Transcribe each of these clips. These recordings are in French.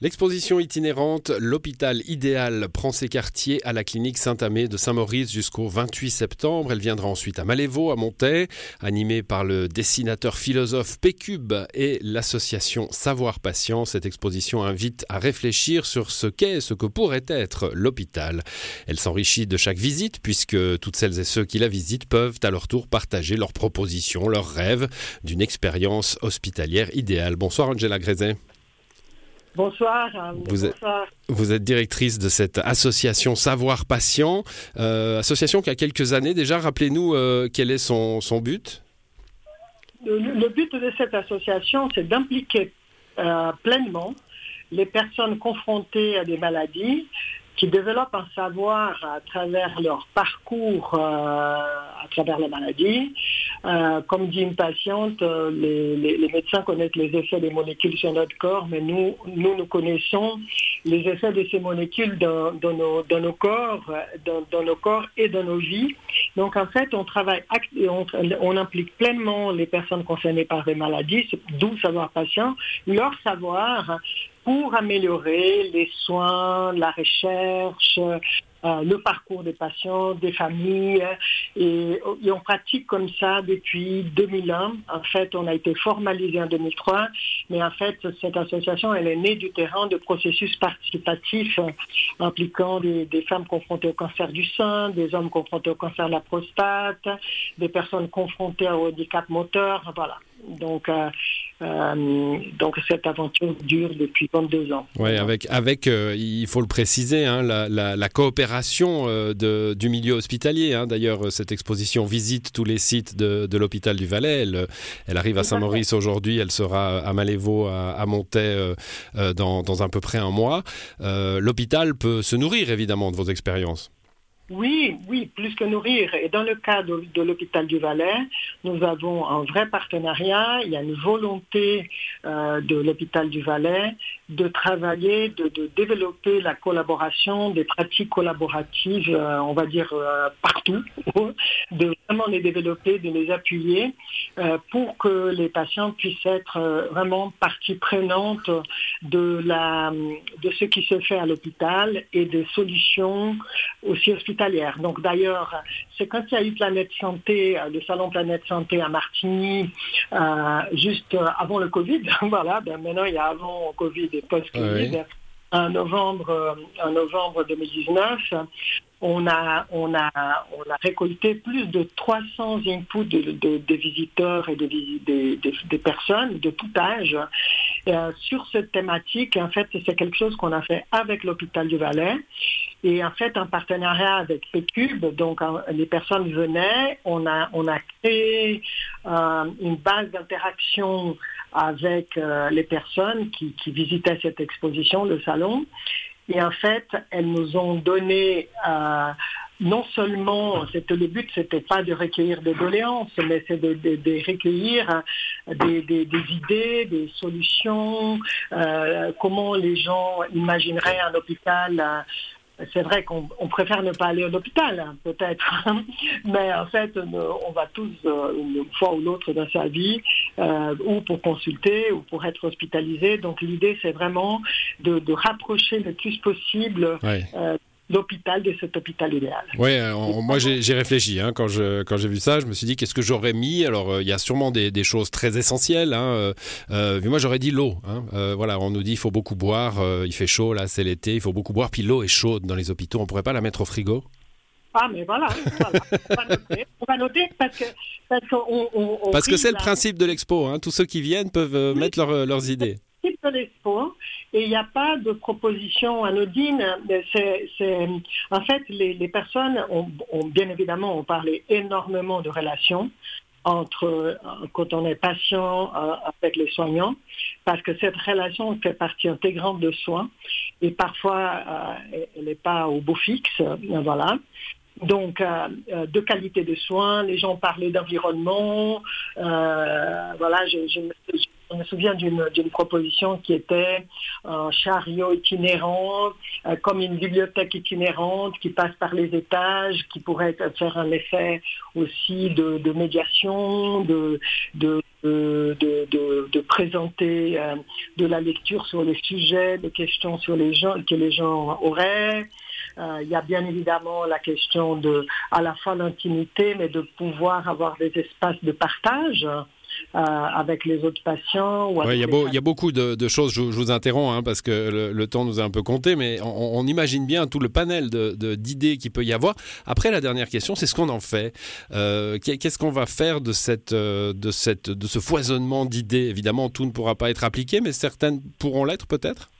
L'exposition itinérante L'hôpital idéal prend ses quartiers à la clinique Saint-Amé de Saint-Maurice jusqu'au 28 septembre. Elle viendra ensuite à Malévo, à Montaix, animée par le dessinateur philosophe Pécube et l'association Savoir Patient. Cette exposition invite à réfléchir sur ce qu'est, ce que pourrait être l'hôpital. Elle s'enrichit de chaque visite puisque toutes celles et ceux qui la visitent peuvent à leur tour partager leurs propositions, leurs rêves d'une expérience hospitalière idéale. Bonsoir Angela Grézet. Bonsoir. Vous, Êtes, vous êtes directrice de cette association Savoir Patient, euh, association qui a quelques années déjà. Rappelez-nous euh, quel est son, son but? Le, le, but de cette association, c'est d'impliquer euh, pleinement les personnes confrontées à des maladies qui développent un savoir à travers leur parcours, euh, à travers la maladie. Euh, comme dit une patiente, euh, les, les, les, médecins connaissent les effets des molécules sur notre corps, mais nous, nous, nous connaissons les effets de ces molécules dans, nos, dans nos, corps, dans, nos corps et dans nos vies. Donc en fait, on travaille, on, on implique pleinement les personnes concernées par des maladies, d'où savoir patient, leur savoir pour améliorer les soins, la recherche, euh, le parcours des patients, des familles. Et, on pratique comme ça depuis 2001. En fait, on a été formalisé en 2003, mais en fait, cette association, elle est née du terrain de processus participatifs euh, impliquant des, des, femmes confrontées au cancer du sein, des hommes confrontés au cancer de la prostate, des personnes confrontées au handicap moteur, voilà. Donc, euh, euh, donc cette aventure dure depuis 22 ans. Oui, avec, avec euh, il faut le préciser, hein, la, la, la, coopération euh, de, du milieu hospitalier. Hein. D'ailleurs, cette exposition visite tous les sites de, de l'hôpital du Valais. Elle, elle arrive à Saint-Maurice aujourd'hui, elle sera à Malévo, à, à Montaix dans, dans à peu près un mois. L'hôpital peut se nourrir évidemment de vos expériences. Oui, oui, plus que nourrir. Et dans le cas de, l'hôpital du Valais, nous avons un vrai partenariat. Il y a une volonté euh, de l'hôpital du Valais de travailler, de, développer la collaboration, des pratiques collaboratives, euh, on va dire euh, partout, de vraiment les développer, de les appuyer pour que les patients puissent être vraiment partie prenante de, la, de ce qui se fait à l'hôpital et des solutions aussi hospitalières. Donc d'ailleurs, c'est quand il y a eu Planète Santé, le salon Planète Santé à Martigny, juste avant le Covid, voilà, ben maintenant il y a avant Covid et post-Covid, oui. en novembre, en novembre 2019, on a, récolté plus de 300 inputs de, visiteurs et de, personnes de tout âge euh, sur cette thématique. En fait, c'est quelque chose qu'on a fait avec l'hôpital du Valais et en fait en partenariat avec PCube. Donc, les personnes venaient, on a, on créé euh, une base d'interaction avec euh, les personnes qui visitaient cette exposition, le salon. Et en fait, elles nous ont donné euh, non seulement, le but, c'était pas de recueillir des doléances, mais c'est de, recueillir des, des, idées, des solutions, euh, comment les gens imagineraient un hôpital. C'est vrai qu'on préfère ne pas aller à l'hôpital, hein, peut-être, mais en fait, on va tous, euh, une fois ou l'autre dans sa vie, euh, ou pour consulter, ou pour être hospitalisé. Donc l'idée, c'est vraiment de, de, rapprocher le plus possible. Ouais. Euh, l'hôpital de cet hôpital idéal. Oui, euh, moi j'ai réfléchi hein, quand j'ai quand vu ça, je me suis dit qu'est-ce que j'aurais mis? Alors il euh, y a sûrement des, des, choses très essentielles, hein, euh, mais moi j'aurais dit l'eau. Hein, euh, voilà, on nous dit il faut beaucoup boire, il fait chaud là, c'est l'été, il faut beaucoup boire, puis l'eau est chaude dans les hôpitaux, on pourrait pas la mettre au frigo? Ah, mais voilà, voilà. on, va noter, on va noter parce que parce, on, on, parce que c'est le principe de l'expo. Tous ceux qui viennent peuvent oui. mettre leur, leurs idées de l'expo et il n'y a pas de proposition anodine. C'est, c'est, en fait, les, les personnes ont, bien évidemment ont parlé énormément de relations entre quand on est patient euh, avec les soignants, parce que cette relation fait partie intégrante de soins et parfois euh, elle n'est pas au beau fixe, voilà. Donc, euh, de qualité de soins, les gens parlaient d'environnement. Euh, voilà, je, je, me souviens d'une proposition qui était un chariot itinérant, euh, comme une bibliothèque itinérante qui passe par les étages, qui pourrait faire un effet aussi de, de médiation, de, de de, présenter de la lecture sur les sujets, des questions sur les gens que les gens auraient. il y a bien évidemment la question de à la fois l'intimité, mais de pouvoir avoir des espaces de partage. Euh, avec les autres patients. il, y a beaucoup de, choses, je, vous interromps hein, parce que le, temps nous a un peu compté, mais on, imagine bien tout le panel d'idées qu'il peut y avoir. Après, la dernière question, c'est ce qu'on en fait. Euh, qu'est-ce qu'on va faire de, cette, euh, de, cette, de ce foisonnement d'idées? Évidemment, tout ne pourra pas être appliqué, mais certaines pourront l'être peut-être?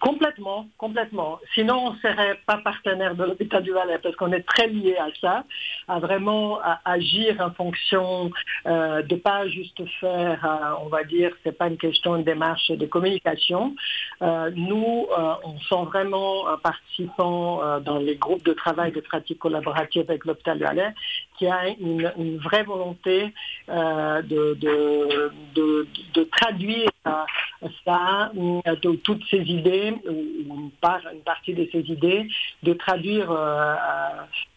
Complètement, complètement. Sinon, on ne serait pas partenaire de l'hôpital du Valais parce qu'on est très lié à ça, à vraiment agir en fonction euh, de pas juste faire, euh, on va dire, c'est pas une question de démarche de communication. Euh, nous, euh, on sent vraiment un participant dans les groupes de travail de pratique collaborative avec l'hôpital du Valais qui a une, vraie volonté de, de, de, de, traduire ça, de toutes ces idées ou une, partie de ces idées, de traduire, euh,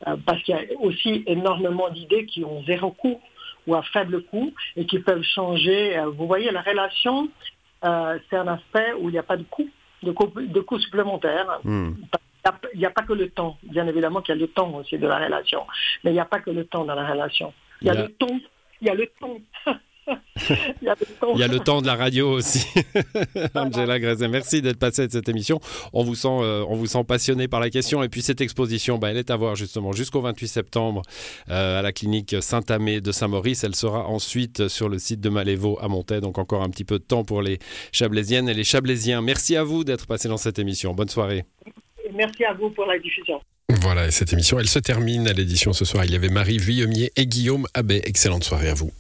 euh, parce qu'il y a aussi énormément d'idées qui ont zéro coût ou à faible coût et qui peuvent changer. Euh, vous voyez, la relation, c'est un aspect où il n'y a pas de coût, de coût, de coût supplémentaire. Hmm. Il n'y a, pas que le temps. Bien évidemment qu'il y a le temps aussi de la relation. Mais il n'y a pas que le temps dans la relation. Il y a, le ton. Il y a le ton. Il y, a le temps de la radio aussi. Angela Grezet, merci d'être passée de cette émission. On vous sent, euh, on vous sent passionné par la question. Et puis cette exposition, bah, elle est à voir justement jusqu'au 28 septembre euh, à la clinique Saint-Amé de Saint-Maurice. Elle sera ensuite sur le site de Malévo à Montaix. Donc encore un petit peu de temps pour les Chablaisiennes et les Chablaisiens. Merci à vous d'être passé dans cette émission. Bonne soirée. Merci à vous pour la diffusion. Voilà, et cette émission, elle se termine à l'édition ce soir. Il y avait Marie Villemier et Guillaume Abbé. Excellente soirée à vous.